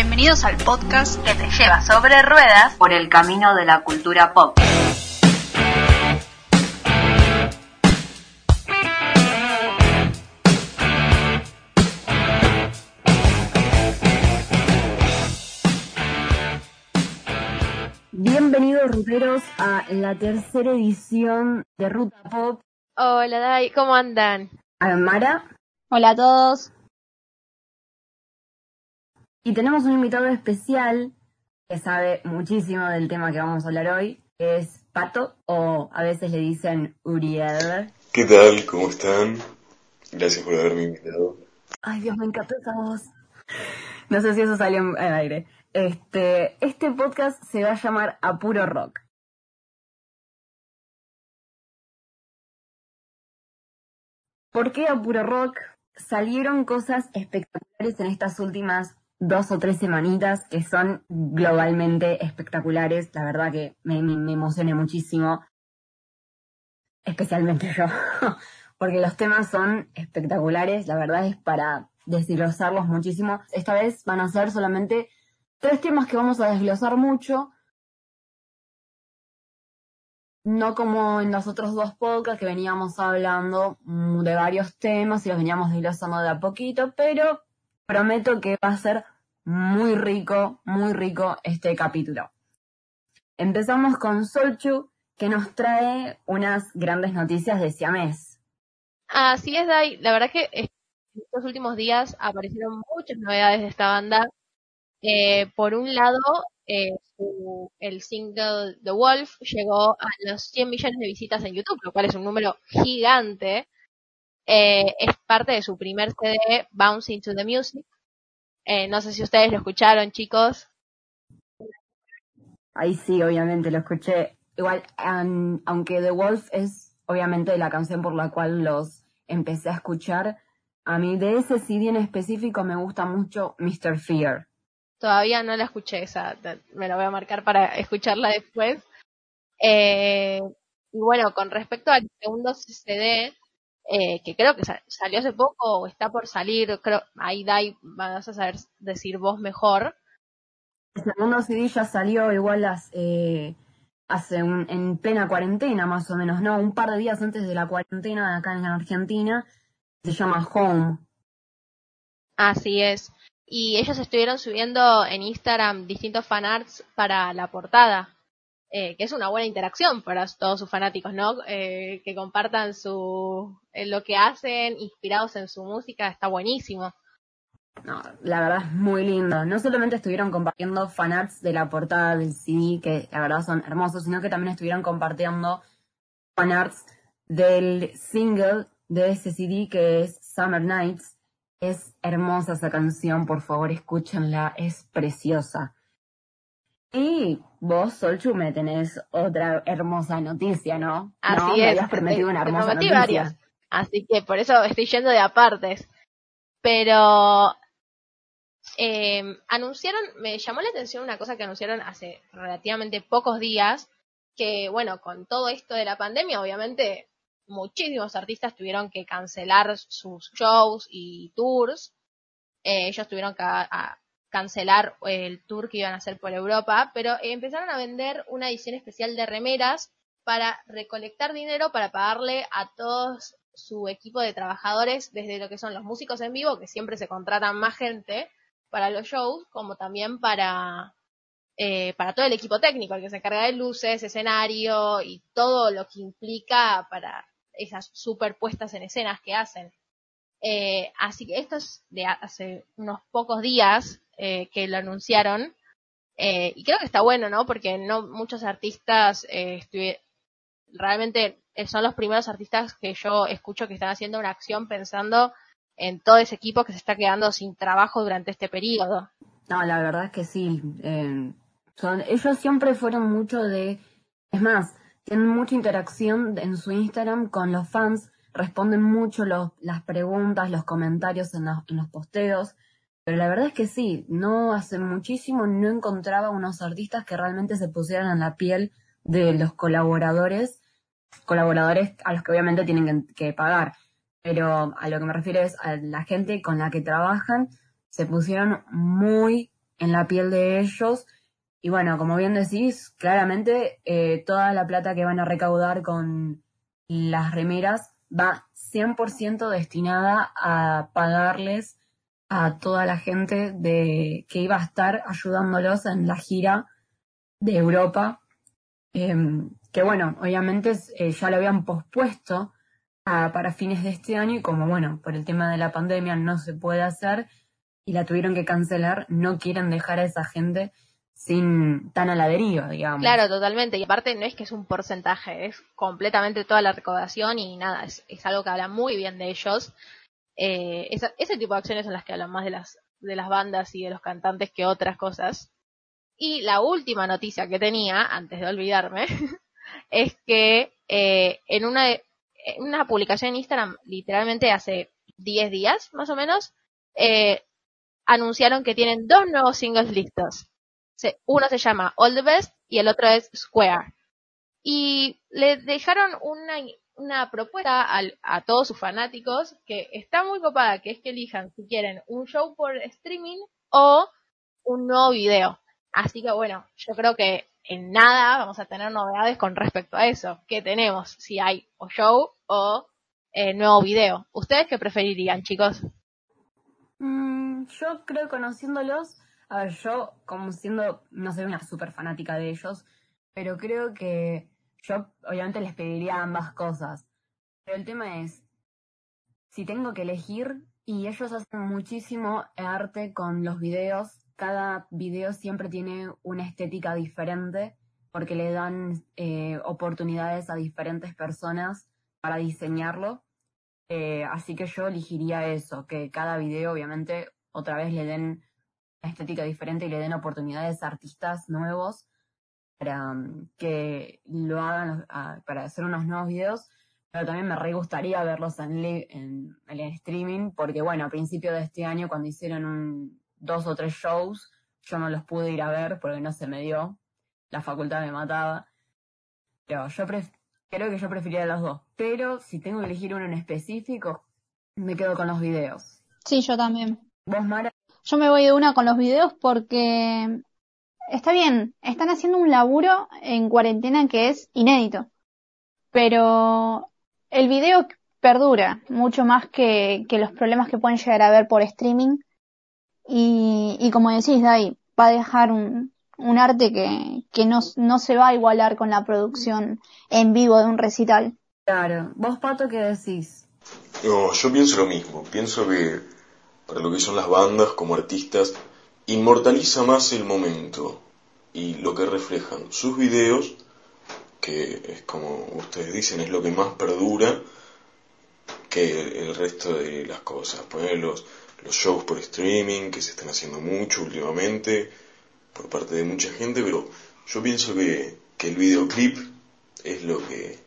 Bienvenidos al podcast que te lleva sobre ruedas por el camino de la cultura pop. Bienvenidos ruteros a la tercera edición de Ruta Pop. Hola Dai, ¿cómo andan? Mara. Hola a todos. Y tenemos un invitado especial que sabe muchísimo del tema que vamos a hablar hoy, que es Pato, o a veces le dicen Uriel. ¿Qué tal? ¿Cómo están? Gracias por haberme invitado. Ay, Dios, me encantó esa voz. No sé si eso salió en el aire. Este, este podcast se va a llamar Apuro Rock. ¿Por qué Apuro Rock? Salieron cosas espectaculares en estas últimas dos o tres semanitas que son globalmente espectaculares. La verdad que me, me, emocioné muchísimo. Especialmente yo. Porque los temas son espectaculares. La verdad es para desglosarlos muchísimo. Esta vez van a ser solamente tres temas que vamos a desglosar mucho. No como en los otros dos podcasts que veníamos hablando de varios temas y los veníamos desglosando de a poquito, pero prometo que va a ser muy rico, muy rico este capítulo. Empezamos con Solchu, que nos trae unas grandes noticias de Siamés. Así es, Dai. La verdad que estos últimos días aparecieron muchas novedades de esta banda. Eh, por un lado, eh, el single The Wolf llegó a los 100 millones de visitas en YouTube, lo cual es un número gigante. Eh, es parte de su primer CD, Bouncing to the Music. Eh, no sé si ustedes lo escucharon, chicos. Ahí sí, obviamente lo escuché. Igual, aunque The Wolf es obviamente la canción por la cual los empecé a escuchar, a mí de ese CD en específico me gusta mucho Mr. Fear. Todavía no la escuché esa, me la voy a marcar para escucharla después. Eh, y bueno, con respecto al segundo CD, eh, que creo que salió hace poco o está por salir, creo, ahí Dai vas a saber decir vos mejor. El segundo CD ya salió igual las, eh, hace un, en plena cuarentena más o menos, ¿no? Un par de días antes de la cuarentena acá en Argentina, se llama Home. Así es. Y ellos estuvieron subiendo en Instagram distintos fanarts para la portada. Eh, que es una buena interacción para todos sus fanáticos, ¿no? Eh, que compartan su eh, lo que hacen, inspirados en su música, está buenísimo. No, la verdad es muy lindo. No solamente estuvieron compartiendo fanarts de la portada del CD, que la verdad son hermosos, sino que también estuvieron compartiendo fanarts del single de ese CD que es Summer Nights. Es hermosa esa canción, por favor escúchenla, es preciosa. Y vos, Solchu, me tenés otra hermosa noticia, ¿no? Así ¿No? es. Me habías prometido una hermosa noticia. Varias. Así que por eso estoy yendo de apartes. Pero eh, anunciaron, me llamó la atención una cosa que anunciaron hace relativamente pocos días, que bueno, con todo esto de la pandemia, obviamente muchísimos artistas tuvieron que cancelar sus shows y tours. Eh, ellos tuvieron que a, cancelar el tour que iban a hacer por Europa, pero empezaron a vender una edición especial de remeras para recolectar dinero para pagarle a todos su equipo de trabajadores, desde lo que son los músicos en vivo, que siempre se contratan más gente para los shows, como también para, eh, para todo el equipo técnico, el que se encarga de luces, escenario y todo lo que implica para esas superpuestas en escenas que hacen. Eh, así que esto es de hace unos pocos días eh, que lo anunciaron. Eh, y creo que está bueno, ¿no? Porque no muchos artistas eh, realmente son los primeros artistas que yo escucho que están haciendo una acción pensando en todo ese equipo que se está quedando sin trabajo durante este periodo. No, la verdad es que sí. Eh, son, ellos siempre fueron mucho de... Es más, tienen mucha interacción en su Instagram con los fans, responden mucho los, las preguntas, los comentarios en los, en los posteos. Pero la verdad es que sí, no hace muchísimo no encontraba unos artistas que realmente se pusieran en la piel de los colaboradores, colaboradores a los que obviamente tienen que, que pagar. Pero a lo que me refiero es a la gente con la que trabajan, se pusieron muy en la piel de ellos. Y bueno, como bien decís, claramente eh, toda la plata que van a recaudar con las remeras va 100% destinada a pagarles a toda la gente de que iba a estar ayudándolos en la gira de Europa, em, que bueno, obviamente eh, ya lo habían pospuesto para fines de este año y como bueno, por el tema de la pandemia no se puede hacer y la tuvieron que cancelar, no quieren dejar a esa gente sin tan a digamos. Claro, totalmente. Y aparte no es que es un porcentaje, es completamente toda la recaudación y nada, es, es algo que habla muy bien de ellos. Eh, ese tipo de acciones son las que hablan más de las, de las bandas y de los cantantes que otras cosas. Y la última noticia que tenía, antes de olvidarme, es que eh, en una, una publicación en Instagram, literalmente hace 10 días, más o menos, eh, anunciaron que tienen dos nuevos singles listos. Uno se llama All the Best y el otro es Square. Y le dejaron una, una propuesta a todos sus fanáticos que está muy copada, que es que elijan si quieren un show por streaming o un nuevo video. Así que bueno, yo creo que en nada vamos a tener novedades con respecto a eso. ¿Qué tenemos? Si hay o show o eh, nuevo video. ¿Ustedes qué preferirían, chicos? Mm, yo creo conociéndolos, a ver, yo como siendo, no soy una súper fanática de ellos, pero creo que yo obviamente les pediría ambas cosas. Pero el tema es, si tengo que elegir, y ellos hacen muchísimo arte con los videos, cada video siempre tiene una estética diferente porque le dan eh, oportunidades a diferentes personas para diseñarlo. Eh, así que yo elegiría eso, que cada video obviamente otra vez le den estética diferente y le den oportunidades a artistas nuevos para mm, que lo hagan, para hacer unos nuevos videos, pero también me re gustaría verlos en, en, en, streaming, porque bueno, a principio de este año cuando hicieron un, dos o tres shows, yo no los pude ir a ver porque no se me dio, la facultad me mataba, pero yo creo que yo preferiría los dos, pero si tengo que elegir uno en específico, me quedo con los videos. Sí, yo también. ¿Vos, Mara? Yo me voy de una con los videos porque está bien, están haciendo un laburo en cuarentena que es inédito, pero el video perdura mucho más que, que los problemas que pueden llegar a haber por streaming y, y como decís, Dai, va a dejar un, un arte que, que no, no se va a igualar con la producción en vivo de un recital. Claro. ¿Vos, Pato, qué decís? No, yo pienso lo mismo. Pienso que para lo que son las bandas como artistas, inmortaliza más el momento y lo que reflejan sus videos, que es como ustedes dicen, es lo que más perdura que el resto de las cosas. Poner los, los shows por streaming, que se están haciendo mucho últimamente por parte de mucha gente, pero yo pienso que, que el videoclip es lo que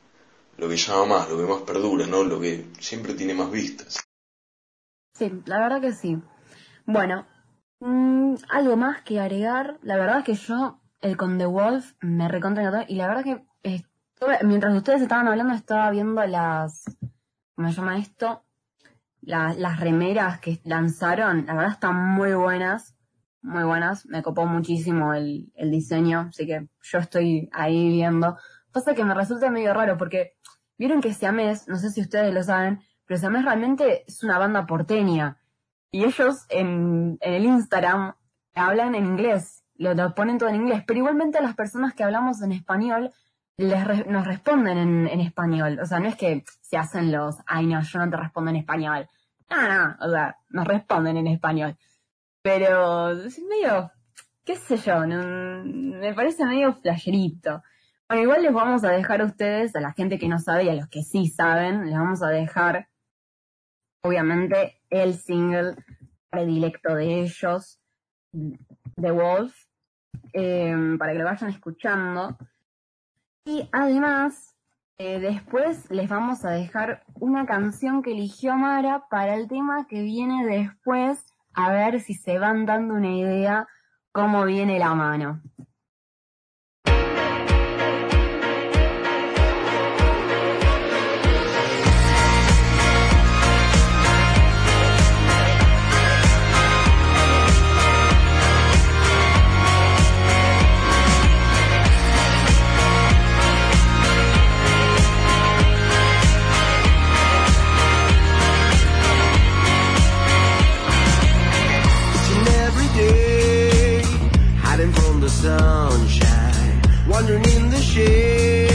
lo que llama más, lo que más perdura, ¿no? Lo que siempre tiene más vistas. Sí, la verdad que sí. Bueno, mmm, algo más que agregar. La verdad es que yo, el con The Wolf, me recontra y la verdad que mientras ustedes estaban hablando estaba viendo las, ¿cómo se llama esto? las remeras que lanzaron, la verdad están muy buenas, muy buenas, me copó muchísimo el, el diseño, así que yo estoy ahí viendo. Pasa que me resulta medio raro porque vieron que Siamés, no sé si ustedes lo saben, pero Siamés realmente es una banda porteña. Y ellos en, el Instagram hablan en inglés, lo, ponen todo en inglés, pero igualmente las personas que hablamos en español les nos responden en, español. O sea, no es que se hacen los, ay no, yo no te respondo en español. No, no, o sea, nos responden en español. Pero es medio, qué sé yo, me parece medio flasherito. Bueno, igual les vamos a dejar a ustedes, a la gente que no sabe y a los que sí saben, les vamos a dejar, obviamente, el single predilecto de ellos, The Wolf, eh, para que lo vayan escuchando. Y además, eh, después les vamos a dejar una canción que eligió Mara para el tema que viene después, a ver si se van dando una idea cómo viene la mano. sunshine, wandering in the shade.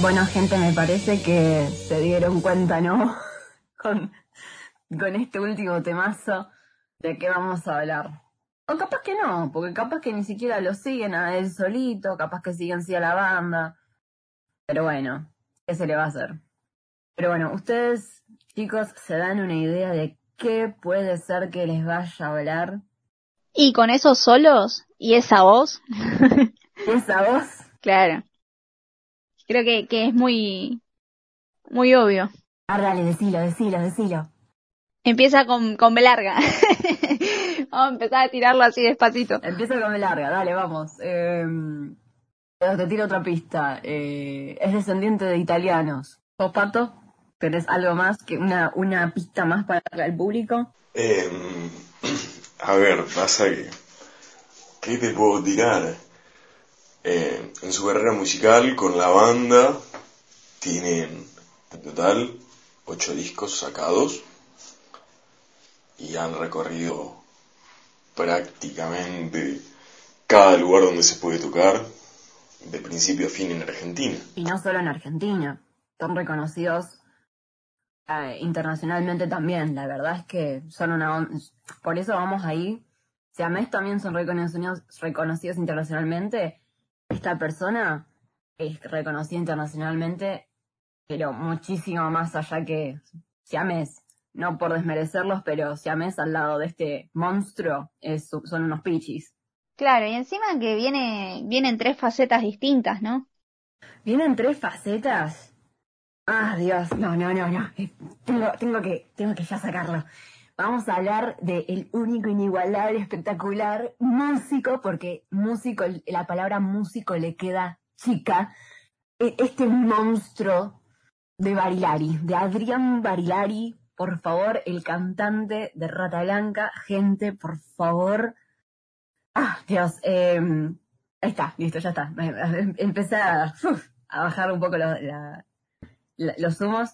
Bueno, gente, me parece que se dieron cuenta, ¿no? Con, con este último temazo de qué vamos a hablar. O capaz que no, porque capaz que ni siquiera lo siguen a él solito, capaz que siguen sí a la banda. Pero bueno, ¿qué se le va a hacer? Pero bueno, ustedes, chicos, se dan una idea de qué puede ser que les vaya a hablar. Y con esos solos y esa voz, Esa voz, claro. Creo que, que es muy, muy obvio. ah, dale, decilo, decilo, decilo. Empieza con, con B larga. Vamos a empezar a tirarlo así despacito. Empieza con B larga, dale, vamos. Eh, te tiro otra pista. Eh, es descendiente de italianos. ¿Vos, Pato? ¿Tenés algo más que una, una pista más para el público? Em, a ver, pasa que... ¿Qué te puedo tirar? Eh, en su carrera musical con la banda tienen en total ocho discos sacados y han recorrido prácticamente cada lugar donde se puede tocar de principio a fin en Argentina. Y no solo en Argentina, son reconocidos eh, internacionalmente también. La verdad es que son una... Por eso vamos ahí. Si a Mes también son reconocidos, reconocidos internacionalmente, esta persona es reconocida internacionalmente, pero muchísimo más allá que Siamés. No por desmerecerlos, pero Siamés al lado de este monstruo es, son unos pichis. Claro, y encima que viene, vienen tres facetas distintas, ¿no? Vienen tres facetas. Ah, Dios, no, no, no, no. Eh, Tengo, tengo que, tengo que ya sacarlo. Vamos a hablar del único, inigualable, espectacular músico, porque músico, la palabra músico le queda chica. E- Este monstruo de Barilari, de Adrián Barilari, por favor, el cantante de Rata Blanca. Gente, por favor. Ah, Dios, eh, ahí está, listo, ya está. Em- Empecé a, bajar un poco los humos,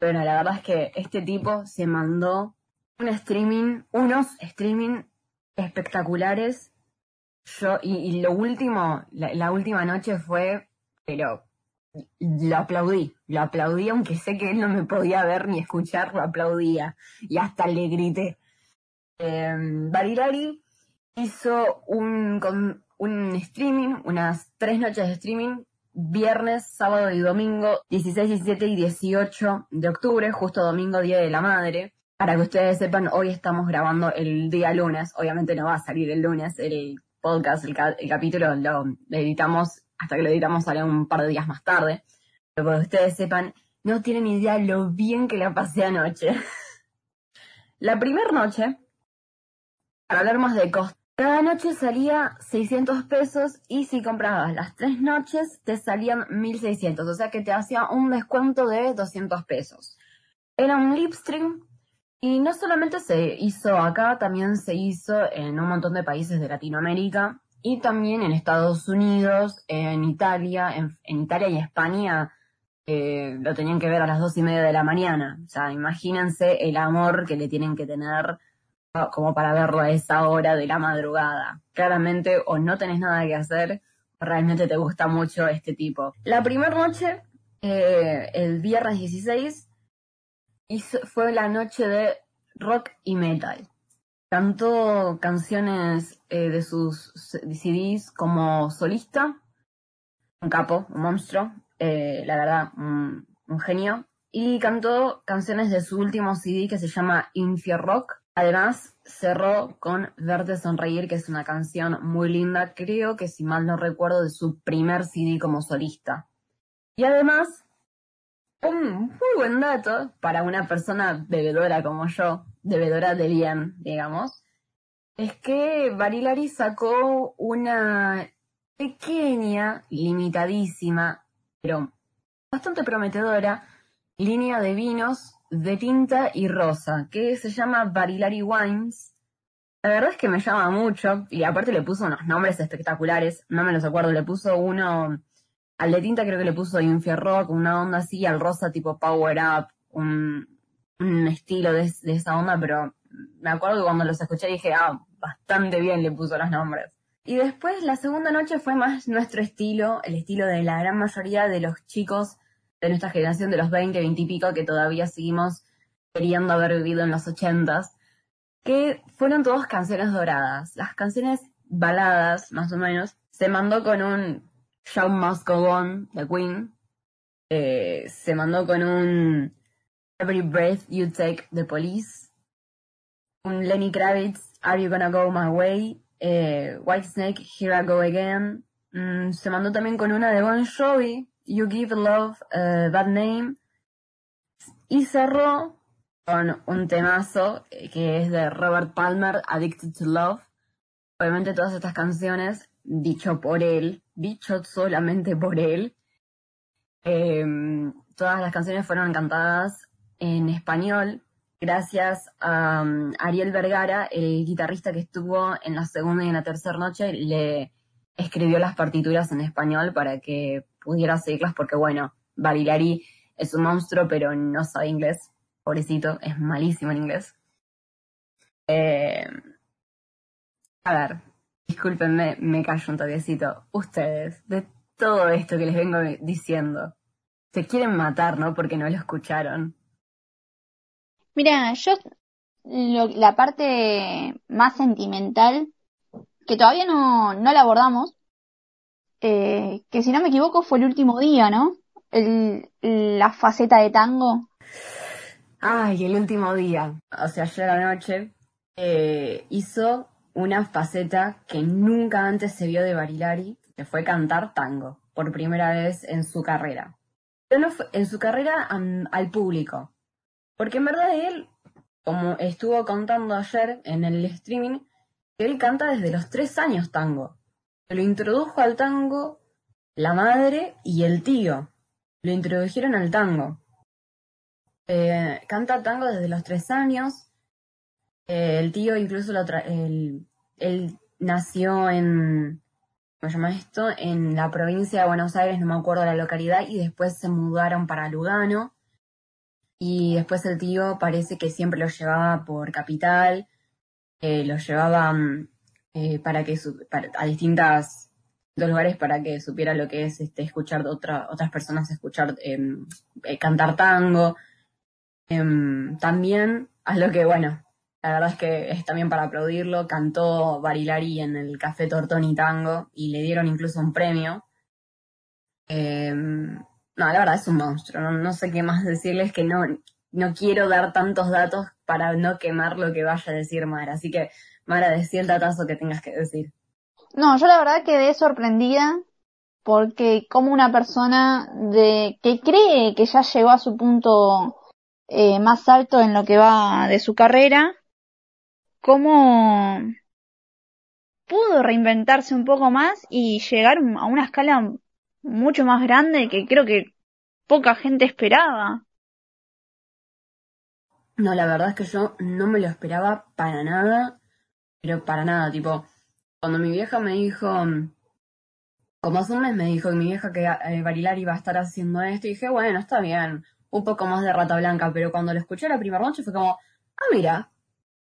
pero la verdad es que este tipo se mandó un streaming, unos streaming espectaculares. Yo, y, lo último, la, la última noche fue, pero lo aplaudí, lo aplaudí, aunque sé que él no me podía ver ni escuchar, lo aplaudía. Y hasta le grité. Eh, Barilari hizo un, con, un streaming, unas tres noches de streaming, viernes, sábado y domingo, 16, 17 y 18 de octubre, justo domingo, Día de la Madre. Para que ustedes sepan, hoy estamos grabando el día lunes, obviamente no va a salir el lunes el podcast, el, ca- el capítulo lo, editamos, hasta que lo editamos sale un par de días más tarde. Pero para que ustedes sepan, no tienen idea lo bien que la pasé anoche. la primera noche, para hablar más de costos, cada noche salía 600 pesos y si comprabas las tres noches te salían 1600, o sea que te hacía un descuento de 200 pesos. Era un lip stream y no solamente se hizo acá, también se hizo en un montón de países de Latinoamérica y también en Estados Unidos, en Italia, en, Italia y España eh, lo tenían que ver a las dos y media de la mañana. O sea, imagínense el amor que le tienen que tener ah, como para verlo a esa hora de la madrugada. Claramente o no tenés nada que hacer, o realmente te gusta mucho este tipo. La primera noche, eh, el viernes 16, hizo- fue la noche de rock y metal. Cantó canciones eh, de sus CDs como solista, un capo, un monstruo, eh, la verdad, un, genio. Y cantó canciones de su último CD que se llama Infierrock. Además, cerró con Verte Sonreír, que es una canción muy linda, creo que si mal no recuerdo, de su primer CD como solista. Y además, un muy buen dato para una persona bebedora como yo, bebedora de bien, digamos, es que Barilari sacó una pequeña, limitadísima, pero bastante prometedora, línea de vinos de tinta y rosa, que se llama Barilari Wines. La verdad es que me llama mucho, y aparte le puso unos nombres espectaculares, no me los acuerdo, le puso uno, al de tinta creo que le puso Infierrock, una onda así, al rosa tipo Power Up, un, estilo de, de esa onda, pero me acuerdo que cuando los escuché dije, ah, bastante bien le puso los nombres. Y después la segunda noche fue más nuestro estilo, el estilo de la gran mayoría de los chicos de nuestra generación de los 20, 20 y pico, que todavía seguimos queriendo haber vivido en los 80s, que fueron todas canciones doradas. Las canciones baladas, más o menos, se mandó con un Show Must Go On de Queen, eh, se mandó con un Every Breath You Take de Police, un Lenny Kravitz, Are You Gonna Go My Way, eh, White Snake, Here I Go Again, Mm, se mandó también con una de Bon Jovi, You Give Love a Bad Name, y cerró con un temazo eh, que es de Robert Palmer, Addicted to Love. Obviamente todas estas canciones, dicho por él, dicho solamente por él, eh, todas las canciones fueron cantadas en español gracias a um, Ariel Vergara, el guitarrista que estuvo en la segunda y en la tercera noche, le escribió las partituras en español para que pudiera seguirlas porque bueno, Barilari es un monstruo pero no sabe inglés, pobrecito, es malísimo en inglés. Eh, a ver, discúlpenme, me callo un toquecito. Ustedes, de todo esto que les vengo diciendo, se quieren matar, ¿no? Porque no lo escucharon. Mira, yo lo- la parte más sentimental, que todavía no, no la abordamos, eh, que si no me equivoco fue el último día, ¿no? El, la faceta de tango. Ay, el último día, o sea, ayer anoche, eh, hizo una faceta que nunca antes se vio de Barilari, que fue cantar tango, por primera vez en su carrera. Pero no fue- en su carrera al público. Porque en verdad él, como estuvo contando ayer en el streaming, él canta desde los tres años tango. Lo introdujo al tango la madre y el tío. Lo introdujeron al tango. Eh, canta tango desde los tres años. El tío incluso lo tra- él nació en, ¿cómo se llama esto? En la provincia de Buenos Aires, no me acuerdo la localidad, y después se mudaron para Lugano. Y después el tío parece que siempre lo llevaba por capital, eh, lo llevaba mm, eh, para que su- a distintas lugares para que supiera lo que es este escuchar otra, otras personas escuchar em, eh, cantar tango. Em, también, a lo que bueno, la verdad es que es también para aplaudirlo, cantó Barilari en el Café Tortoni Tango y le dieron incluso un premio. Em, no, la verdad es un monstruo, no, sé qué más decirles que no, no quiero dar tantos datos para no quemar lo que vaya a decir Mara, así que Mara, decí el datazo que tengas que decir. No, yo la verdad quedé sorprendida porque como una persona de que cree que ya llegó a su punto eh, más alto en lo que va de su carrera, cómo pudo reinventarse un poco más y llegar a una escala mucho más grande que creo que poca gente esperaba. No, la verdad es que yo no me lo esperaba para nada, pero para nada, tipo, cuando mi vieja me dijo, como hace un mes me dijo mi vieja que eh, Barilari iba a estar haciendo esto, y dije, bueno, está bien, un poco más de rata blanca, pero cuando lo escuché la primera noche fue como, ah, mira,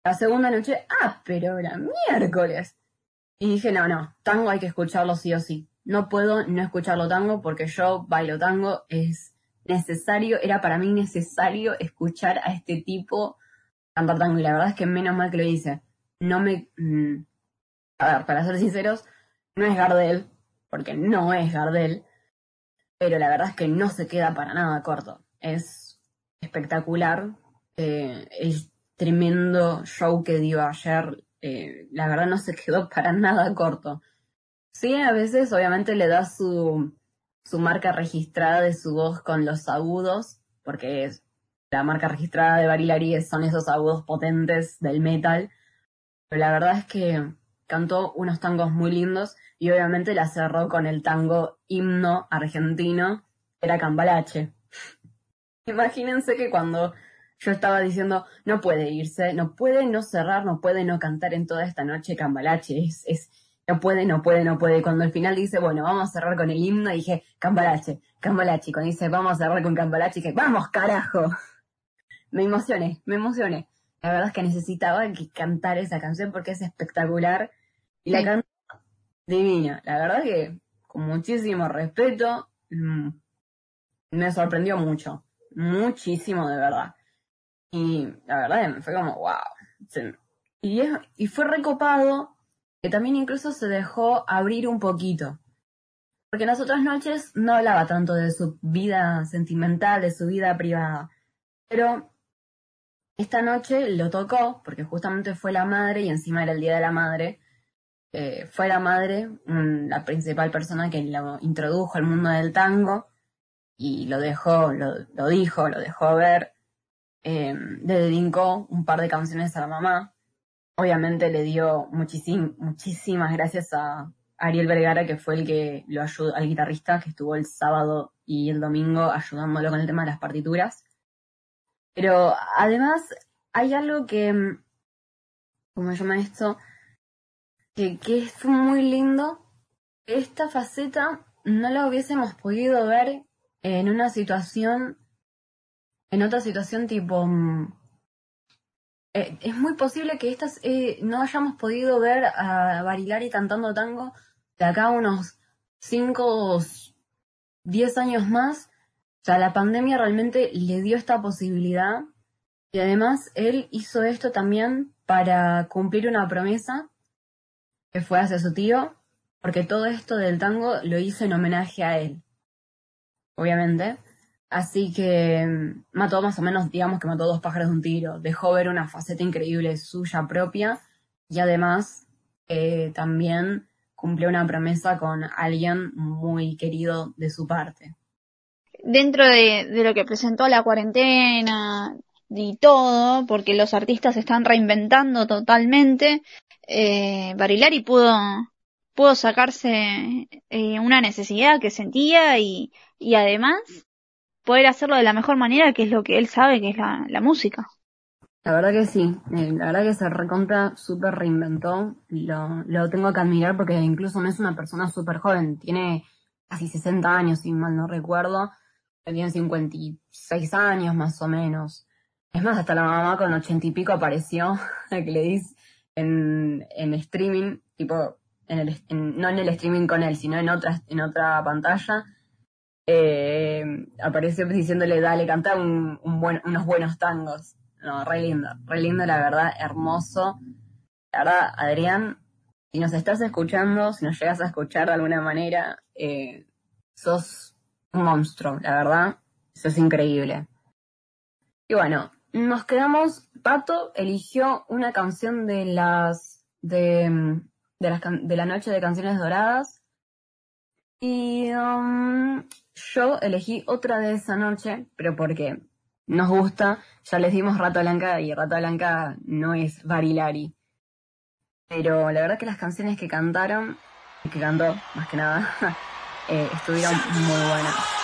la segunda noche, ah, pero era miércoles. Y dije, no, no, tango hay que escucharlo sí o sí. No puedo no escucharlo tango porque yo bailo tango, es necesario, era para mí necesario escuchar a este tipo cantar tango y la verdad es que menos mal que lo hice. No me... mm, a ver, para ser sinceros, no es Gardel, porque no es Gardel, pero la verdad es que no se queda para nada corto. Es espectacular. eh, el tremendo show que dio ayer, eh, la verdad no se quedó para nada corto. Sí, a veces obviamente le da su, su marca registrada de su voz con los agudos, porque es, la marca registrada de Barilari son esos agudos potentes del metal. Pero la verdad es que cantó unos tangos muy lindos y obviamente la cerró con el tango himno argentino, era Cambalache. Imagínense que cuando yo estaba diciendo, no puede irse, no puede no cerrar, no puede no cantar en toda esta noche Cambalache, es, es, no puede, no puede, no puede. Cuando al final dice, bueno, vamos a cerrar con el himno, dije, Cambalache, Cambalache. Cuando dice, vamos a cerrar con Cambalache, dije, vamos, carajo. Me emocioné, me emocioné. La verdad es que necesitaba que cantar esa canción porque es espectacular. Y la Sí. canta divina. La verdad que con muchísimo respeto. mm, me sorprendió mucho, muchísimo de verdad. Y la verdad fue como, wow. Y, es- y fue recopado que también incluso se dejó abrir un poquito. Porque en las otras noches no hablaba tanto de su vida sentimental, de su vida privada. Pero esta noche lo tocó, porque justamente fue la madre y encima era el Día de la Madre. Fue la madre, la principal persona que lo introdujo al mundo del tango y lo dejó, lo dijo, lo dejó ver. Eh, le dedicó un par de canciones a la mamá. Obviamente le dio muchísim- muchísimas gracias a Ariel Vergara, que fue el que lo ayudó, al guitarrista que estuvo el sábado y el domingo ayudándolo con el tema de las partituras. Pero además hay algo que, mm, ¿cómo se llama esto? Que, que es muy lindo. Esta faceta no la hubiésemos podido ver en una situación, en otra situación tipo, mm, eh, es muy posible que estas eh, no hayamos podido ver a Barilari cantando tango de acá unos 5 o 10 años más. O sea, la pandemia realmente le dio esta posibilidad y además él hizo esto también para cumplir una promesa que fue hacia su tío, porque todo esto del tango lo hizo en homenaje a él, obviamente. Así que mm, mató más o menos, digamos que mató dos pájaros de un tiro. Dejó ver una faceta increíble suya propia y además eh, también cumplió una promesa con alguien muy querido de su parte. Dentro de, lo que presentó la cuarentena y todo, porque los artistas están reinventando totalmente, eh, Barilari pudo, pudo sacarse eh, una necesidad que sentía y, y además poder hacerlo de la mejor manera, que es lo que él sabe, que es la, música. La verdad que sí, eh, la verdad que se recontra súper reinventó, lo, lo tengo que admirar porque incluso no es una persona súper joven, tiene casi 60 años, si mal no recuerdo, tiene 56 años más o menos. Es más, hasta la mamá con 80 y pico apareció, la que le dice, en, en streaming, tipo, en el, en- no en el streaming con él, sino en otra, en otra pantalla, eh, apareció diciéndole, dale, canta unos buenos tangos. No, re lindo, re lindo, la verdad, hermoso. La verdad, Adrián, si nos estás escuchando, si nos llegas a escuchar de alguna manera, eh, sos un monstruo, la verdad, eso es increíble. Y bueno, nos quedamos, Pato eligió una canción de las, de, de las, de la noche de canciones doradas, y um, yo elegí otra de esa noche, pero porque nos gusta, ya les dimos Rata Blanca y Rata Blanca no es Barilari. Pero la verdad que las canciones que cantaron, que cantó más que nada, eh, estuvieron muy buenas.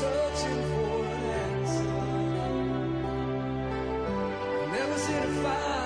Searching for an answer, never seem to find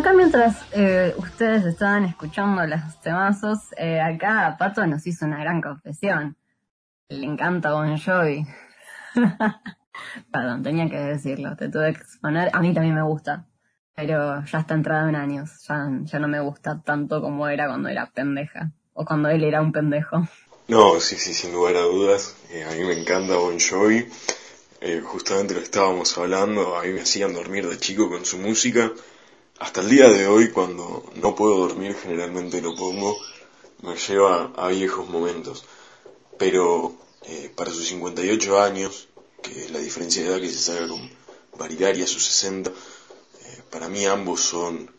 acá mientras eh, ustedes estaban escuchando los temazos, eh, acá Pato nos hizo una gran confesión. Le encanta Bon Jovi. Perdón, tenía que decirlo, te tuve que exponer. A mí también me gusta, pero ya está entrado en años. Ya, ya no me gusta tanto como era cuando era pendeja. O cuando él era un pendejo. No, sí, sí, sin lugar a dudas. Eh, a mí me encanta Bon Jovi. Eh, justamente lo estábamos hablando, a mí me hacían dormir de chico con su música. Hasta el día de hoy, cuando no puedo dormir, generalmente lo pongo, me lleva a viejos momentos. Pero eh, para sus 58 años, que es la diferencia de edad que se saca con Barigari a sus 60, eh, para mí ambos son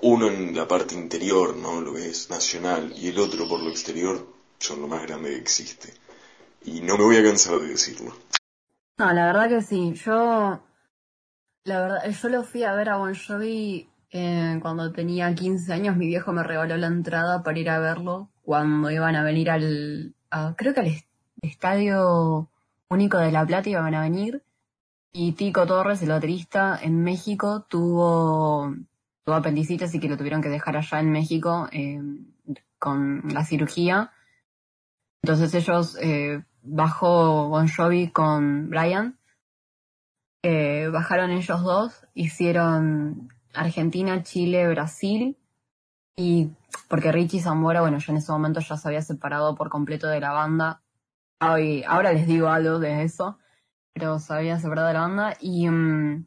uno en la parte interior, ¿no? Lo que es nacional, y el otro por lo exterior, son lo más grande que existe. Y no me voy a cansar de decirlo. No, la verdad que sí. Yo, la verdad, yo lo fui a ver a Bon Jovi eh, cuando tenía 15 años. Mi viejo me regaló la entrada para ir a verlo cuando iban a venir al, a- creo que al est- Estadio Único de La Plata iban a venir. Y Tico Torres, el baterista en México, tuvo, tuvo apendicitis y que lo tuvieron que dejar allá en México eh, con la cirugía. Entonces ellos eh, bajó Bon Jovi con Brian. Eh, bajaron ellos dos, hicieron Argentina, Chile, Brasil. Y porque Richie Zambora, bueno, yo en ese momento ya se había separado por completo de la banda. Ahora les digo algo de eso, pero se había separado de la banda. Y mm,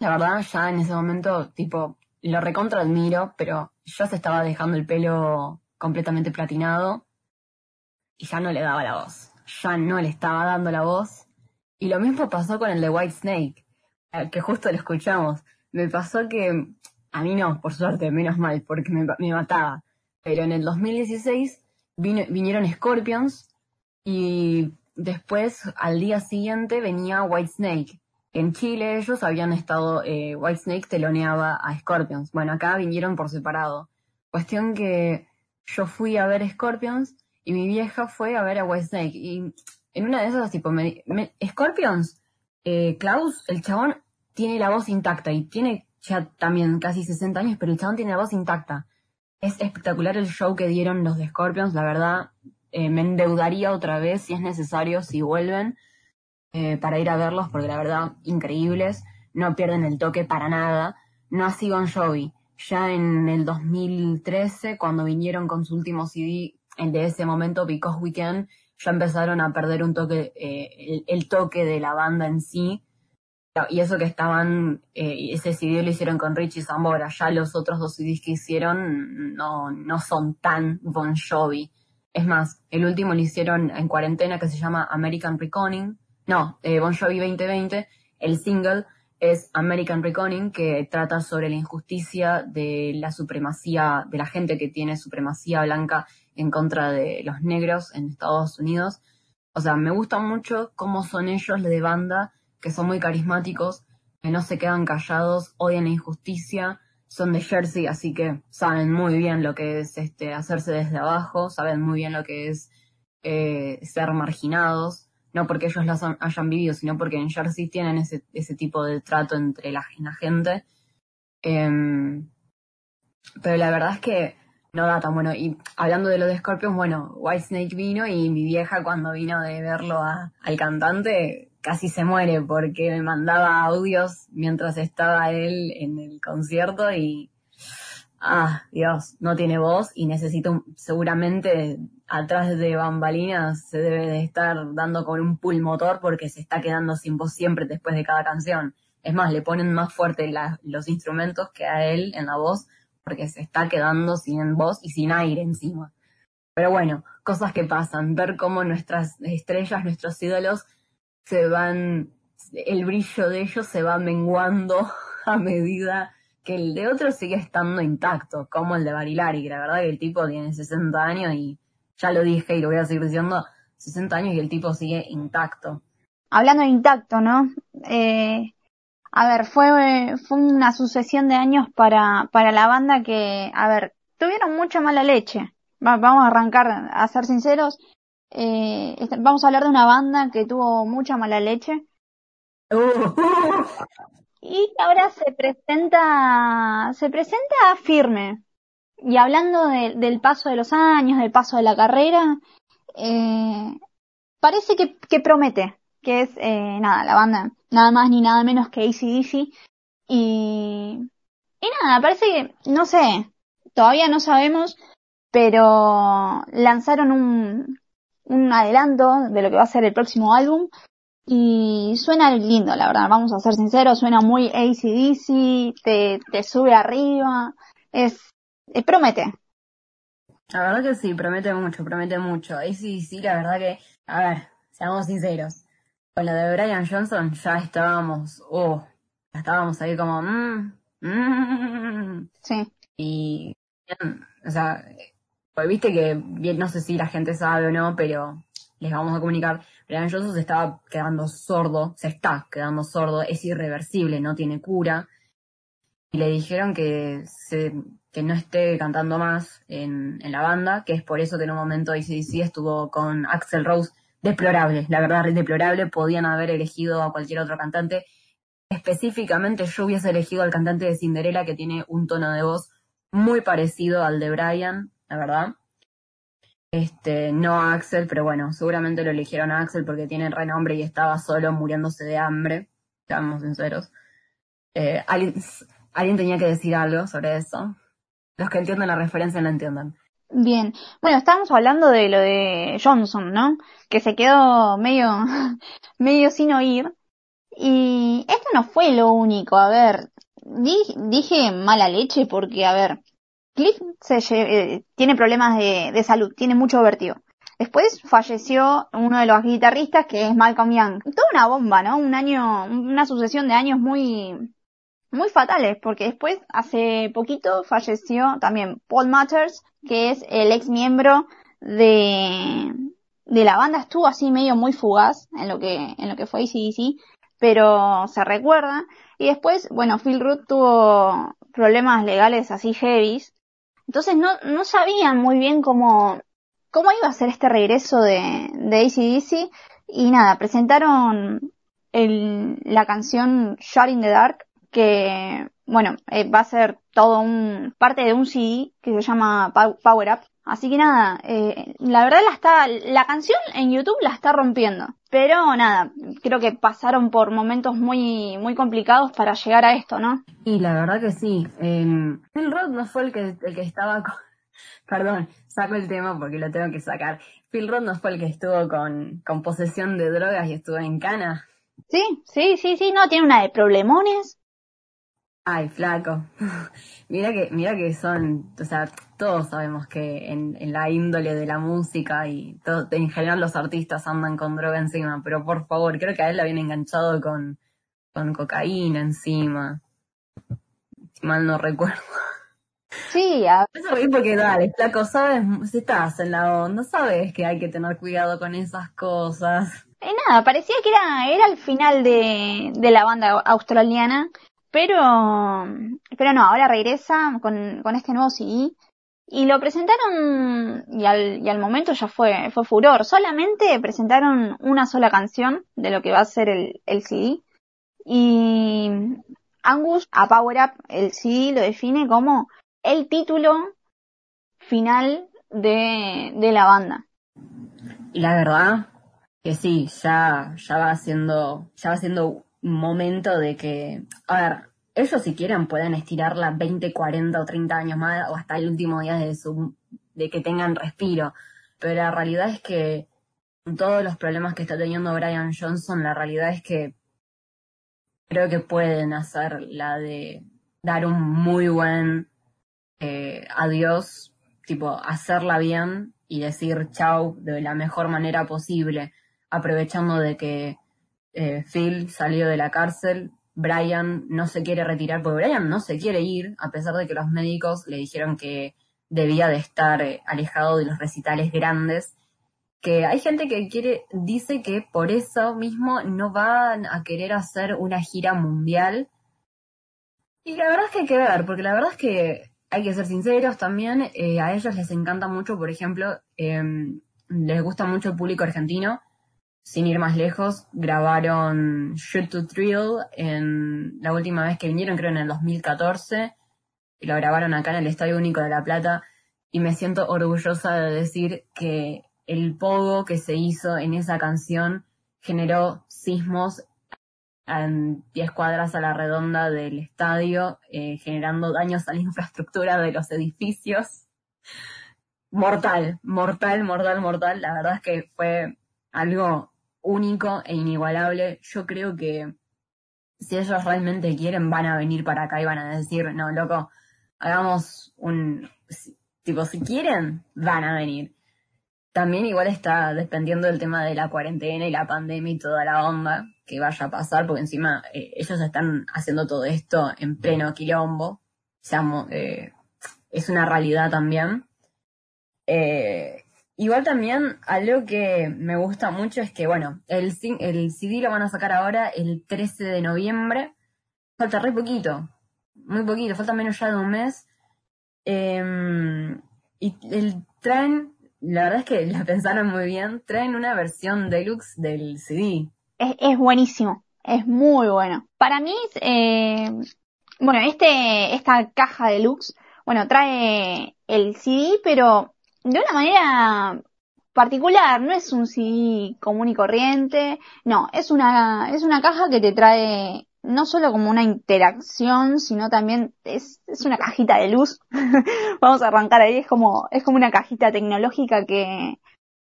la verdad, ya en ese momento, tipo, lo recontra admiro, pero ya se estaba dejando el pelo completamente platinado y ya no le daba la voz. Ya no le estaba dando la voz. Y lo mismo pasó con el de White Snake, que justo lo escuchamos. Me pasó que, a mí no, por suerte, menos mal, porque me, me mataba. Pero en el 2016 vino- vinieron Scorpions y después, al día siguiente, venía White Snake. En Chile ellos habían estado, eh, White Snake teloneaba a Scorpions. Bueno, acá vinieron por separado. Cuestión que yo fui a ver Scorpions y mi vieja fue a ver a White Snake. Y en una de esas, tipo, me, Scorpions, eh, Klaus, el chabón tiene la voz intacta y tiene ya también casi 60 años, pero el chabón tiene la voz intacta. Es espectacular el show que dieron los de Scorpions, la verdad. eh, me endeudaría otra vez si es necesario, si vuelven, eh, para ir a verlos, porque la verdad, increíbles. No pierden el toque para nada. No así Bon Jovi. Ya en el 2013, cuando vinieron con su último CD, el de ese momento, Because We Can, ya empezaron a perder un toque, eh, el, toque de la banda en sí. Y eso que estaban, eh, ese CD lo hicieron con Richie Zambora. Ya los otros dos CDs que hicieron no, no son tan Bon Jovi. Es más, el último lo hicieron en cuarentena que se llama American Reconning. No, eh, Bon Jovi 2020. El single es American Reconning, que trata sobre la injusticia de la supremacía, de la gente que tiene supremacía blanca en contra de los negros en Estados Unidos. O sea, me gusta mucho cómo son ellos de banda, que son muy carismáticos, que no se quedan callados, odian la injusticia, son de Jersey, así que saben muy bien lo que es este hacerse desde abajo, saben muy bien lo que es eh, ser marginados, no porque ellos las hayan vivido, sino porque en Jersey tienen ese, ese tipo de trato entre la, la gente. Em, pero la verdad es que no da tan bueno. Y hablando de lo de Scorpions, bueno, Whitesnake vino y mi vieja cuando vino de verlo a- al cantante casi se muere porque me mandaba audios mientras estaba él en el concierto y ah, Dios, no tiene voz y necesita un- seguramente atrás de bambalinas se debe de estar dando con un pulmotor porque se está quedando sin voz siempre después de cada canción. Es más, le ponen más fuerte los instrumentos que a él en la voz porque se está quedando sin voz y sin aire encima. Pero bueno, cosas que pasan, ver cómo nuestras estrellas, nuestros ídolos se van, el brillo de ellos se va menguando a medida que el de otros sigue estando intacto, como el de Barilari, que la verdad que el tipo tiene 60 años y ya lo dije y lo voy a seguir diciendo, 60 años y el tipo sigue intacto. Hablando de intacto, ¿no? Eh, a ver, fue, fue una sucesión de años para, para la banda que, a ver, tuvieron mucha mala leche. Va- vamos a arrancar, a ser sinceros. Eh, vamos a hablar de una banda que tuvo mucha mala leche y ahora se presenta, se presenta firme. Y hablando de- del paso de los años, del paso de la carrera, eh, parece que, que promete, que es, eh, nada, la banda, nada más ni nada menos que ACDC. Y, y nada, parece que, no sé, todavía no sabemos, pero lanzaron un, un adelanto de lo que va a ser el próximo álbum. Y suena lindo, la verdad, vamos a ser sinceros, suena muy ACDC, te, te sube arriba, es, eh, promete. La verdad que sí, promete mucho, promete mucho. Sí, la verdad que, a ver, seamos sinceros. Con la de Brian Johnson ya estábamos, oh, ya estábamos ahí como, mmm, mmm. Sí. Y, o sea, pues viste que, bien, no sé si la gente sabe o no, pero les vamos a comunicar. Brian Johnson se estaba quedando sordo, se está quedando sordo, es irreversible, no tiene cura. Y le dijeron que, se, que no esté cantando más en, en la banda, que es por eso que en un momento ACDC estuvo con Axel Rose, deplorable, la verdad deplorable, podían haber elegido a cualquier otro cantante. Específicamente yo hubiese elegido al cantante de Cinderella que tiene un tono de voz muy parecido al de Brian, la verdad. Este, no a Axel, pero bueno, seguramente lo eligieron a Axel porque tiene renombre y estaba solo muriéndose de hambre, seamos sinceros. Eh, alguien, alguien tenía que decir algo sobre eso. Los que entienden la referencia la entiendan. Bien. Bueno, estábamos hablando de lo de Johnson, ¿no? Que se quedó medio, medio sin oír. Y esto no fue lo único. A ver, di- dije mala leche porque, a ver, Cliff se eh, tiene problemas de, salud, tiene mucho vértigo. Después falleció uno de los guitarristas que es Malcolm Young. Toda una bomba, ¿no? Un año, una sucesión de años muy, muy fatales, porque después, hace poquito, falleció también Paul Matters, que es el ex miembro de, de la banda, estuvo así medio muy fugaz en lo que, en lo que fue ACDC, pero se recuerda. Y después, bueno, Phil Root tuvo problemas legales así heavies, entonces no, no sabían muy bien cómo, cómo iba a ser este regreso de, de ACDC, y nada, presentaron el, la canción Shot in the Dark, que, bueno, eh, va a ser todo un, parte de un CD que se llama Pow- Power Up. Así que nada, eh, la verdad la está, la canción en YouTube la está rompiendo. Pero nada, creo que pasaron por momentos muy, muy complicados para llegar a esto, ¿no? Y la verdad que sí. Eh, Phil Roth no fue el que, el que estaba con... Perdón, saco el tema porque lo tengo que sacar. Phil Roth no fue el que estuvo con, con posesión de drogas y estuvo en cana. Sí, sí, sí, sí, no, tiene una de problemones. Ay, flaco. mira que, mira que son, o sea, todos sabemos que en, en la índole de la música y todo, en general los artistas andan con droga encima, pero por favor, creo que a él la habían enganchado con, con cocaína encima. Si mal no recuerdo. Sí, a- Eso reí porque dale, flaco, sabes, si estás en la onda, sabes que hay que tener cuidado con esas cosas. Eh, nada, parecía que era, era el final de, de la banda australiana, pero, pero no, ahora regresa con, con este nuevo CD y lo presentaron y al, y al momento ya fue, fue furor. Solamente presentaron una sola canción de lo que va a ser el, el CD y Angus a Power Up, el CD lo define como el título final de, de la banda. Y la verdad que sí, ya, ya va siendo, ya va siendo momento de que, a ver, ellos si quieren pueden estirarla 20, 40 o 30 años más o hasta el último día de su, de que tengan respiro. Pero la realidad es que todos los problemas que está teniendo Brian Johnson, la realidad es que creo que pueden hacer la de dar un muy buen eh, adiós, tipo hacerla bien y decir chau de la mejor manera posible, aprovechando de que eh, Phil salió de la cárcel, Brian no se quiere retirar, porque Brian no se quiere ir, a pesar de que los médicos le dijeron que debía de estar eh, alejado de los recitales grandes, que hay gente que quiere, dice que por eso mismo no van a querer hacer una gira mundial. Y la verdad es que hay que ver, porque la verdad es que hay que ser sinceros también, eh, a ellos les encanta mucho, por ejemplo, eh, les gusta mucho el público argentino. Sin ir más lejos, grabaron Shoot to Thrill en la última vez que vinieron, creo en el 2014, y lo grabaron acá en el Estadio Único de La Plata, y me siento orgullosa de decir que el pogo que se hizo en esa canción generó sismos en 10 cuadras a la redonda del estadio, eh, generando daños a la infraestructura de los edificios. Mortal, mortal, mortal, mortal. La verdad es que fue algo único e inigualable. Yo creo que si ellos realmente quieren, van a venir para acá y van a decir, no, loco, hagamos un... Tipo, si quieren, van a venir. También igual está dependiendo del tema de la cuarentena y la pandemia y toda la onda que vaya a pasar, porque encima eh, ellos están haciendo todo esto en pleno quilombo. Seamos, eh, es una realidad también. Eh, Igual también algo que me gusta mucho es que, bueno, el, el CD lo van a sacar ahora el 13 de noviembre. Falta re poquito, muy poquito, falta menos ya de un mes. Em, y el, traen, la verdad es que la pensaron muy bien, traen una versión deluxe del CD. Es, es buenísimo, es muy bueno. Para mí, eh, bueno, este, esta caja deluxe, bueno, trae el CD, pero de una manera particular, no es un CD común y corriente, no, es una, es una caja que te trae no solo como una interacción, sino también es, es una cajita de luz. Vamos a arrancar ahí, es como, es como una cajita tecnológica que,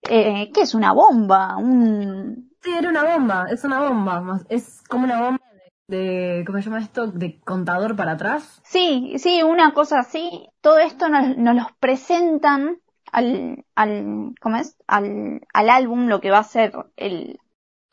eh, que es una bomba, un, Sí, era una bomba, es una bomba, es como una bomba de, de- ¿cómo se llama esto? De contador para atrás. Sí, sí, una cosa así. Todo esto nos, nos los presentan al, al, ¿cómo es? Al, al álbum, lo que va a ser el,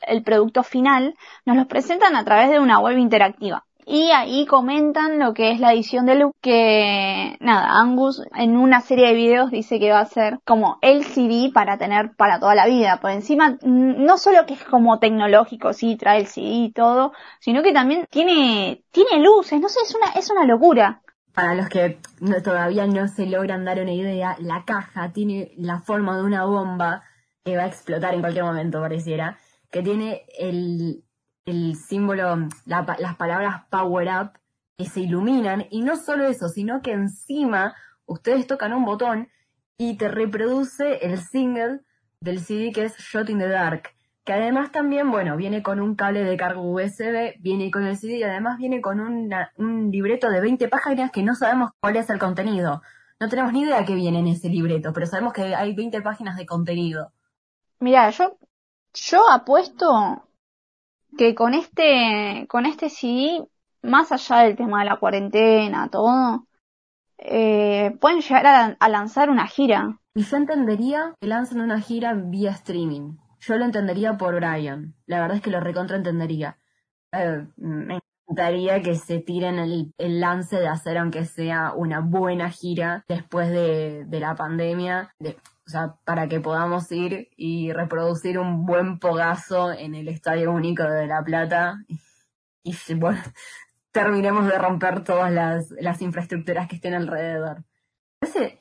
el producto final, nos los presentan a través de una web interactiva. Y ahí comentan lo que es la edición de look que, nada, Angus en una serie de videos dice que va a ser como el CD para tener para toda la vida. Por encima, no solo que es como tecnológico, sí, trae el CD y todo, sino que también tiene, tiene luces, no sé, es una, es una locura. Para los que todavía no se logran dar una idea, la caja tiene la forma de una bomba que va a explotar en cualquier momento, pareciera, que tiene el, el símbolo, la las palabras Power Up que se iluminan, y no solo eso, sino que encima ustedes tocan un botón y te reproduce el single del CD que es Shot in the Dark, que además también, bueno, viene con un cable de carga USB, viene con el CD y además viene con una- un libreto de 20 páginas que no sabemos cuál es el contenido. No tenemos ni idea qué viene en ese libreto, pero sabemos que hay 20 páginas de contenido. Mira, yo, yo apuesto que con este, con este CD, más allá del tema de la cuarentena, todo, eh, pueden llegar a, a lanzar una gira. Y yo entendería que lancen una gira vía streaming. Yo lo entendería por Brian. La verdad es que lo recontra entendería. Eh, me encantaría que se tiren el, el lance de hacer aunque sea una buena gira después de, de la pandemia. De, o sea, para que podamos ir y reproducir un buen pogazo en el Estadio Único de La Plata. Y, y, bueno, terminemos de romper todas las, las infraestructuras que estén alrededor. Ese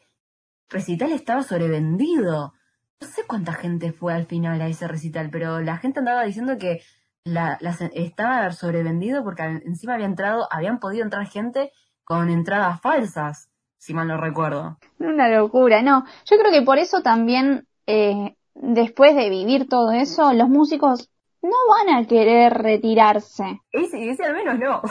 recital estaba sobrevendido. No sé cuánta gente fue al final a ese recital, pero la gente andaba diciendo que la, las- estaba sobrevendido porque encima había entrado, habían podido entrar gente con entradas falsas, si mal no recuerdo. Una locura, no. Yo creo que por eso también, eh, después de vivir todo eso, los músicos no van a querer retirarse. Ese, ese al menos no.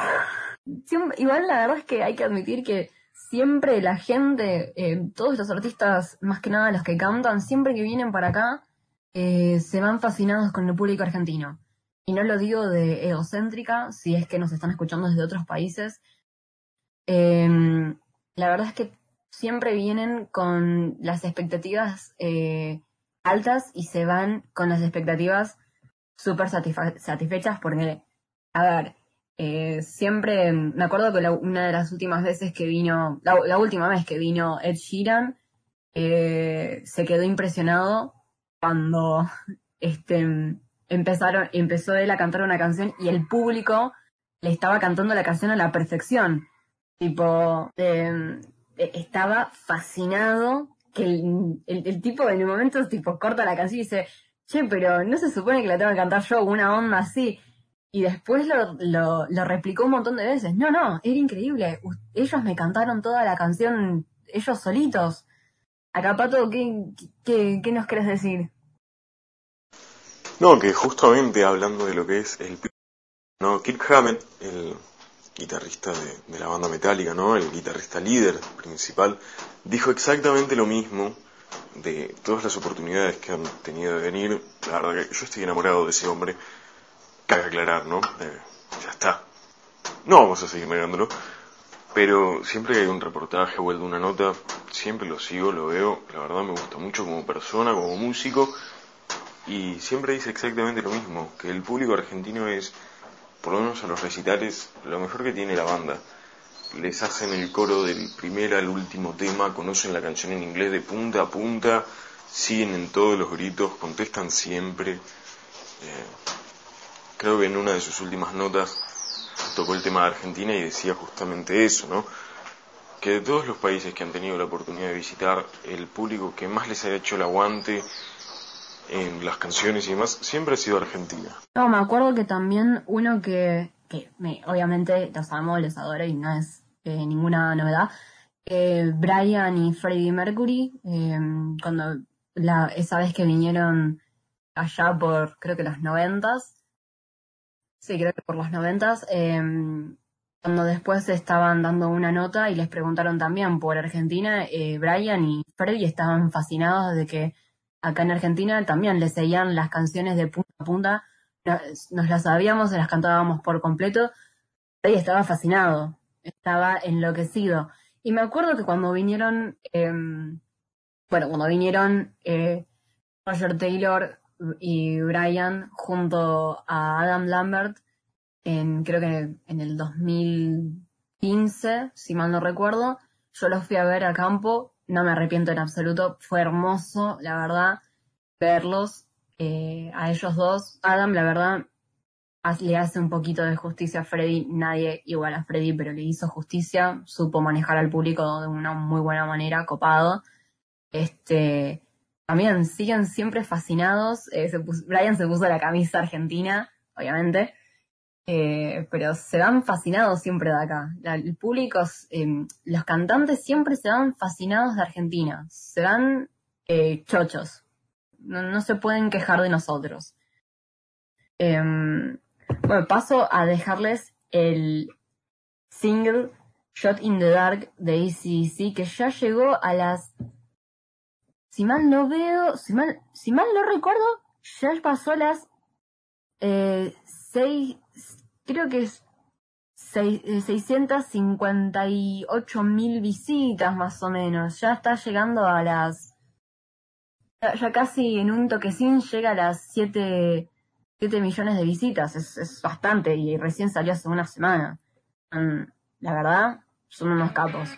Igual la verdad es que hay que admitir que siempre la gente, eh, todos los artistas, más que nada los que cantan, siempre que vienen para acá, eh, se van fascinados con el público argentino. Y no lo digo de egocéntrica, si es que nos están escuchando desde otros países. Eh, la verdad es que siempre vienen con las expectativas eh, altas y se van con las expectativas súper satisfechas porque, a ver, eh, siempre me acuerdo que una de las últimas veces que vino, la, última vez que vino Ed Sheeran, eh, se quedó impresionado cuando este empezaron, empezó él a cantar una canción y el público le estaba cantando la canción a la perfección. Tipo, eh, eh, estaba fascinado que el, el- el tipo en un momento tipo corta la canción y dice, che, pero no se supone que la tengo que cantar yo, una onda así. Y después lo, lo, replicó un montón de veces. No, no, era increíble. U- Ellos me cantaron toda la canción, ellos solitos. Acá, Pato, ¿qué, qué, qué nos querés decir? No, que justamente hablando de lo que es el... No, Kirk Hammett, el guitarrista de, de la banda Metallica, ¿no? El guitarrista líder principal, dijo exactamente lo mismo de todas las oportunidades que han tenido de venir. La verdad que yo estoy enamorado de ese hombre. Cabe aclarar, ¿no? Eh, ya está. No vamos a seguir negándolo. Pero siempre que hay un reportaje o alguna nota, siempre lo sigo, lo veo. La verdad me gusta mucho como persona, como músico. Y siempre dice exactamente lo mismo, que el público argentino es, por lo menos a los recitales, lo mejor que tiene la banda. Les hacen el coro del primer al último tema, conocen la canción en inglés de punta a punta, siguen en todos los gritos, contestan siempre. Eh, creo que en una de sus últimas notas tocó el tema de Argentina y decía justamente eso, ¿no? Que de todos los países que han tenido la oportunidad de visitar, el público que más les ha hecho el aguante en las canciones y demás, siempre ha sido Argentina. No, me acuerdo que también uno que, que me, obviamente los amo, los adoro y no es eh, ninguna novedad, eh, Brian y Freddie Mercury, eh, cuando la, esa vez que vinieron allá por, creo que los noventas, sí, creo que por los noventas, eh, cuando después estaban dando una nota y les preguntaron también por Argentina, eh, Brian y Freddie estaban fascinados de que acá en Argentina también les seguían las canciones de punta a punta, nos, las sabíamos, se las cantábamos por completo, Freddie estaba fascinado, estaba enloquecido. Y me acuerdo que cuando vinieron, eh, bueno, cuando vinieron eh, Roger Taylor y Brian junto a Adam Lambert, en, creo que en el 2015, si mal no recuerdo, yo los fui a ver a campo, no me arrepiento en absoluto, fue hermoso, la verdad, verlos, eh, a ellos dos. Adam, la verdad, le hace un poquito de justicia a Freddy, nadie igual a Freddy, pero le hizo justicia, supo manejar al público de una muy buena manera, copado. Este, también siguen siempre fascinados, eh, se Brian se puso la camisa argentina, obviamente, eh, pero se van fascinados siempre de acá. La- el público, eh, los cantantes siempre se van fascinados de Argentina, se van eh, chochos, no, no se pueden quejar de nosotros. Em, bueno, paso a dejarles el single Shot in the Dark de ACDC que ya llegó a las... Si mal no veo, si mal, si mal no recuerdo, ya pasó las eh, seis, creo que es seis- eh, 658 mil visitas más o menos. Ya está llegando a las... Ya, ya casi en un toquecín llega a las 7, 7 millones de visitas. Es, es bastante y recién salió hace una semana. Mm, la verdad, son unos capos.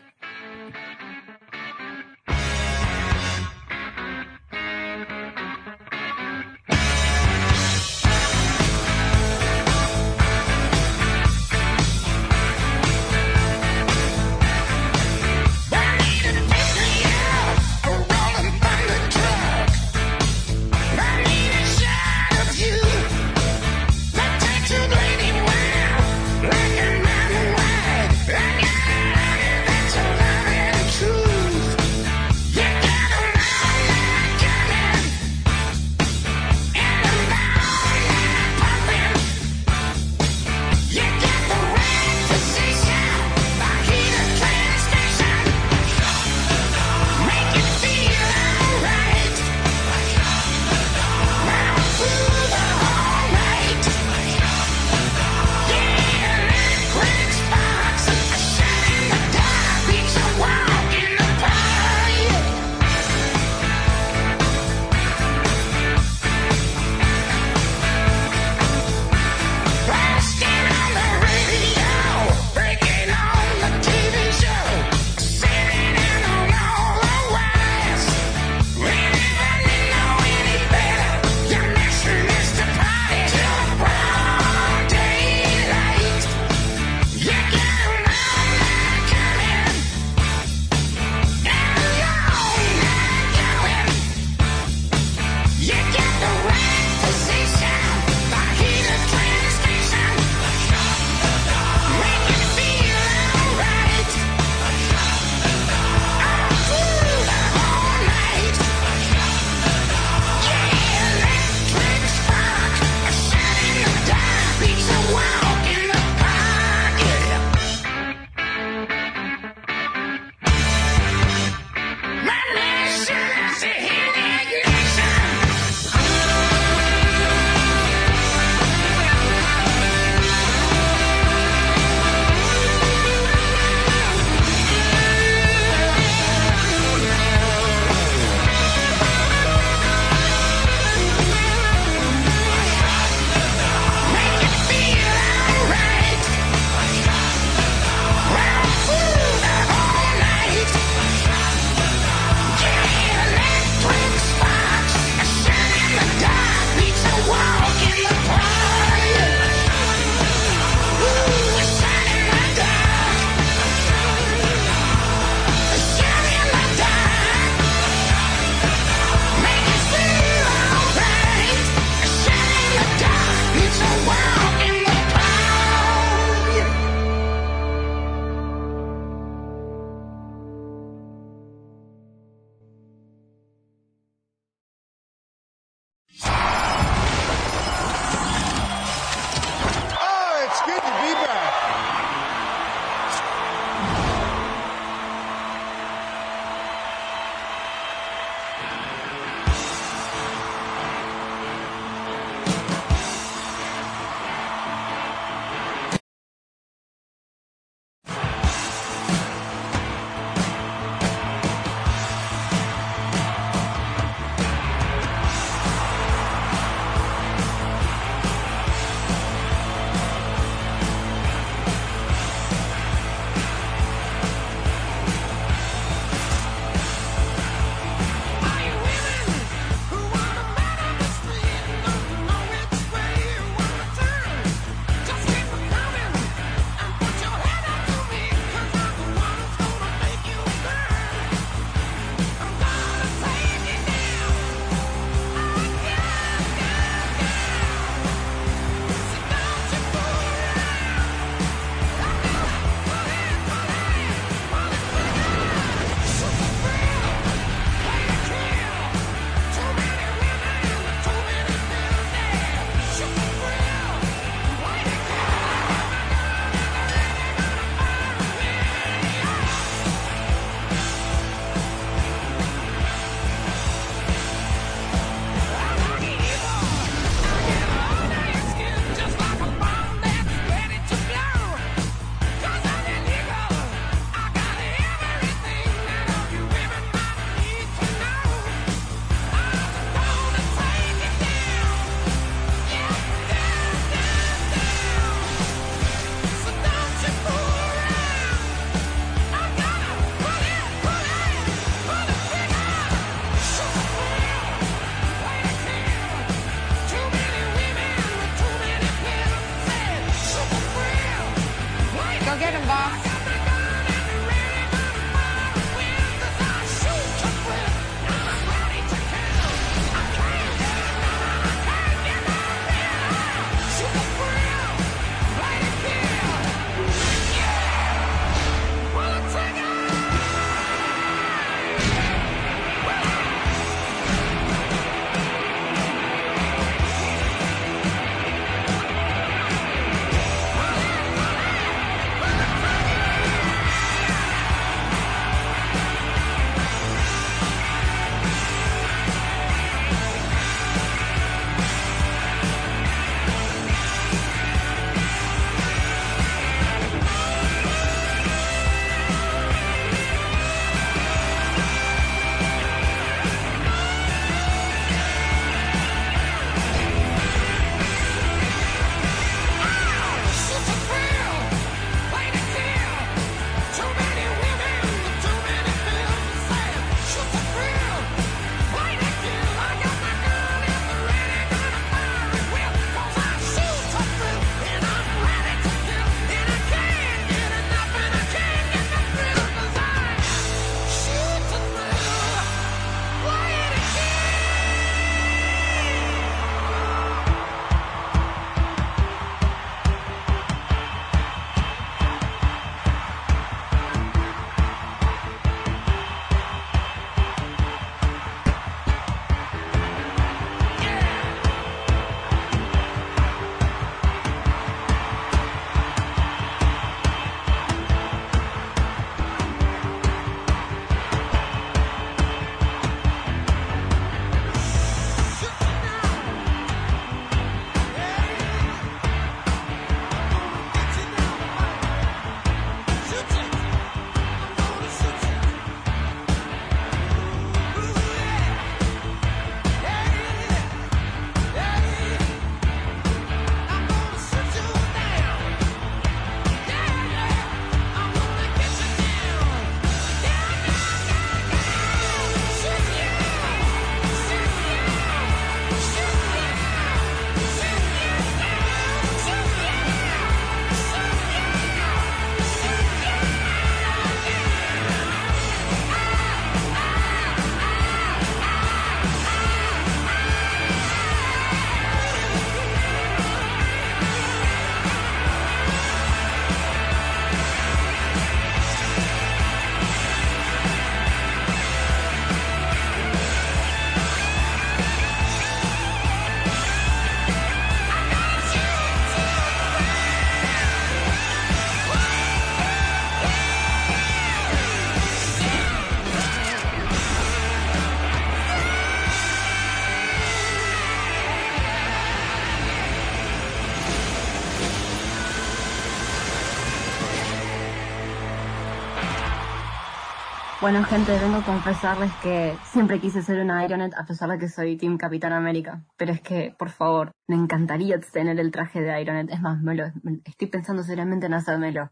Bueno, gente, vengo a confesarles que siempre quise ser una Ironet a pesar de que soy Team Capitán América. Pero es que, por favor, me encantaría tener el traje de Ironet. Es más, me lo, estoy pensando seriamente en hacérmelo.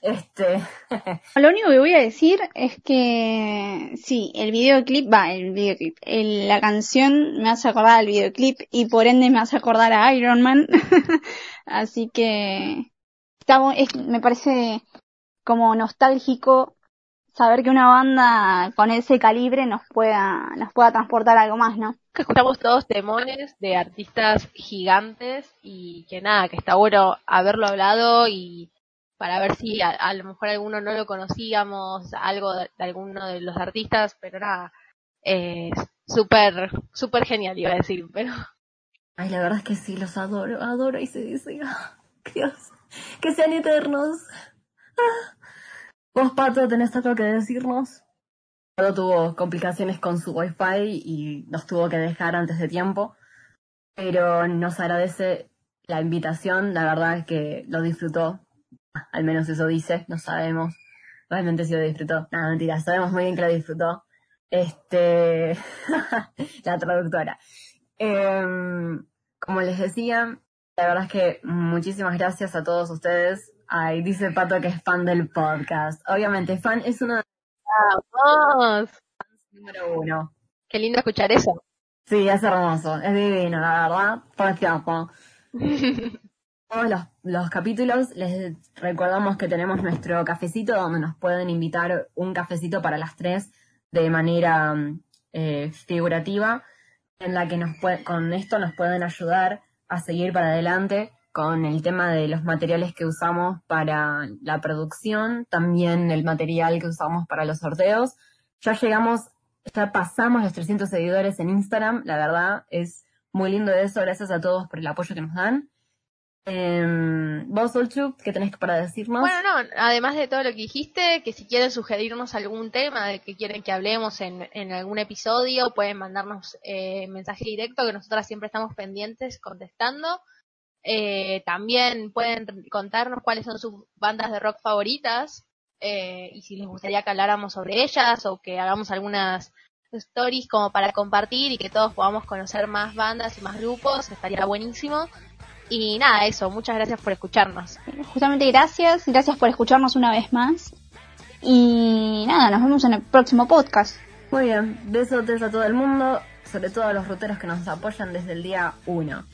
Este, Lo único que voy a decir es que sí, el videoclip, va, el videoclip, el- la canción me hace acordar al videoclip y por ende me hace acordar a Iron Man. Así que está, es- me parece como nostálgico saber que una banda con ese calibre nos pueda, nos pueda transportar algo más, ¿no? que escuchamos todos temones de artistas gigantes y que nada, que está bueno haberlo hablado y para ver si a, a lo mejor alguno no lo conocíamos, algo de, de alguno de los artistas, pero nada, eh, súper, súper genial iba a decir, pero ay, la verdad es que sí, los adoro, adoro y se dice, ah, Dios, que sean eternos. Ah. Vos, Pato, tenés algo que decirnos. Pato tuvo complicaciones con su wifi y nos tuvo que dejar antes de tiempo, pero nos agradece la invitación, la verdad es que lo disfrutó, al menos eso dice, no sabemos realmente si lo disfrutó. Nada, mentira, sabemos muy bien que lo disfrutó. Este, la traductora. Em, como les decía, la verdad es que muchísimas gracias a todos ustedes. Ay, dice Pato que es fan del podcast. Obviamente, fan es uno de vamos, los número uno. qué lindo escuchar eso. Sí, es hermoso, es divino, la verdad. Precioso. Todos los, los capítulos les recordamos que tenemos nuestro cafecito donde nos pueden invitar un cafecito para las tres de manera eh, figurativa, en la que nos pue- con esto nos pueden ayudar a seguir para adelante con el tema de los materiales que usamos para la producción, también el material que usamos para los sorteos. Ya llegamos, ya pasamos los 300 seguidores en Instagram, la verdad es muy lindo eso, gracias a todos por el apoyo que nos dan. Eh, vos, Olchu, ¿qué tenés para decirnos? Bueno, no, además de todo lo que dijiste, que si quieren sugerirnos algún tema de que quieren que hablemos en, en algún episodio, pueden mandarnos eh, mensaje directo, que nosotras siempre estamos pendientes contestando. Eh, también pueden contarnos cuáles son sus bandas de rock favoritas eh, y si les gustaría que habláramos sobre ellas o que hagamos algunas stories como para compartir y que todos podamos conocer más bandas y más grupos, estaría buenísimo. Y nada, eso, muchas gracias por escucharnos. Justamente gracias, gracias por escucharnos una vez más. Y nada, nos vemos en el próximo podcast. Muy bien, besotes a todo el mundo, sobre todo a los ruteros que nos apoyan desde el día 1.